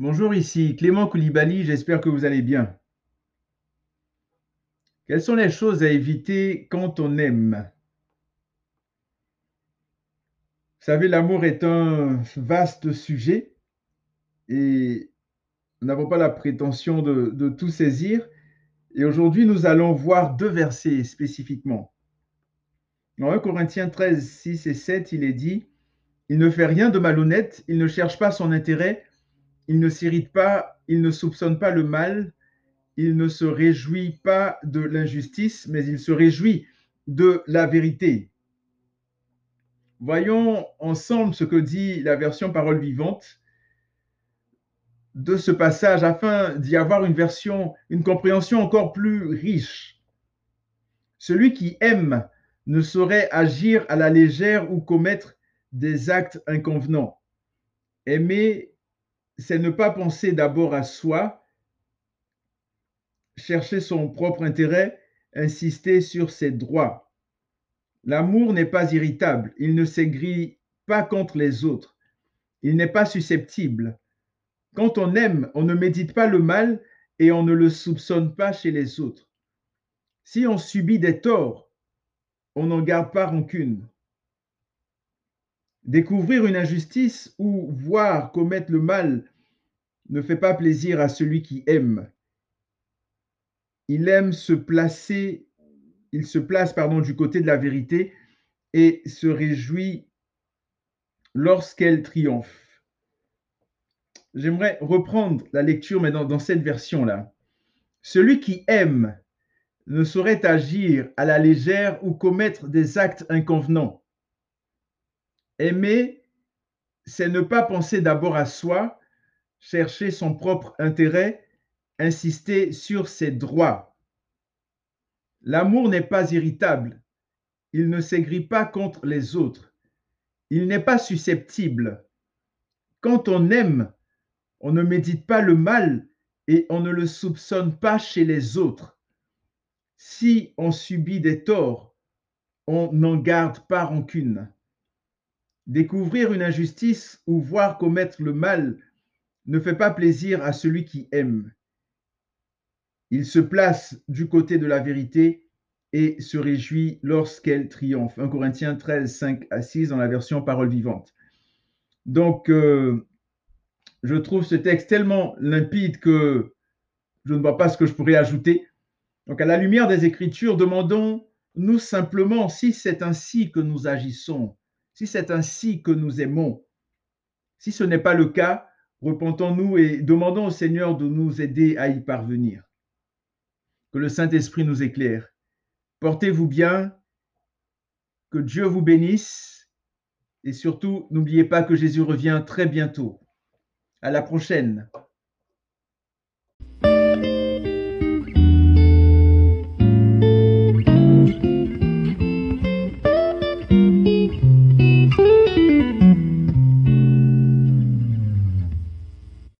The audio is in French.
Bonjour, ici Clément Koulibaly, j'espère que vous allez bien. Quelles sont les choses à éviter quand on aime? Vous savez, l'amour est un vaste sujet et nous n'avons pas la prétention de, tout saisir. Et aujourd'hui, nous allons voir deux versets spécifiquement. Dans 1 Corinthiens 13, 6 et 7, il est dit, Il ne fait rien de malhonnête, il ne cherche pas son intérêt, il ne s'irrite pas, il ne soupçonne pas le mal, il ne se réjouit pas de l'injustice, mais il se réjouit de la vérité. Voyons ensemble ce que dit la version parole vivante de ce passage afin d'y avoir une version, une compréhension encore plus riche. Celui qui aime ne saurait agir à la légère ou commettre des actes inconvenants. Aimer, c'est ne pas penser d'abord à soi, chercher son propre intérêt, insister sur ses droits. L'amour n'est pas irritable, il ne s'aigrit pas contre les autres, il n'est pas susceptible. Quand on aime, on ne médite pas le mal et on ne le soupçonne pas chez les autres. Si on subit des torts, on n'en garde pas rancune. Découvrir une injustice ou voir commettre le mal ne fait pas plaisir à celui qui aime. Il aime se placer, il se place pardon du côté de la vérité et se réjouit lorsqu'elle triomphe. J'aimerais reprendre la lecture, mais dans, dans cette version-là. Celui qui aime ne saurait agir à la légère ou commettre des actes inconvenants. Aimer, c'est ne pas penser d'abord à soi, chercher son propre intérêt, insister sur ses droits. L'amour n'est pas irritable, il ne s'aigrit pas contre les autres, il n'est pas susceptible. Quand on aime, on ne médite pas le mal et on ne le soupçonne pas chez les autres. Si on subit des torts, on n'en garde pas rancune. Découvrir une injustice ou voir commettre le mal ne fait pas plaisir à celui qui aime. Il se place du côté de la vérité et se réjouit lorsqu'elle triomphe. 1 Corinthiens 13, 5 à 6 dans la version parole vivante. Donc, euh, je trouve ce texte tellement limpide que je ne vois pas ce que je pourrais ajouter. Donc, à la lumière des Écritures, demandons-nous simplement si c'est ainsi que nous agissons, si c'est ainsi que nous aimons. Si ce n'est pas le cas, repentons-nous et demandons au Seigneur de nous aider à y parvenir. Que le Saint-Esprit nous éclaire. Portez-vous bien, que Dieu vous bénisse et surtout, n'oubliez pas que Jésus revient très bientôt. À la prochaine.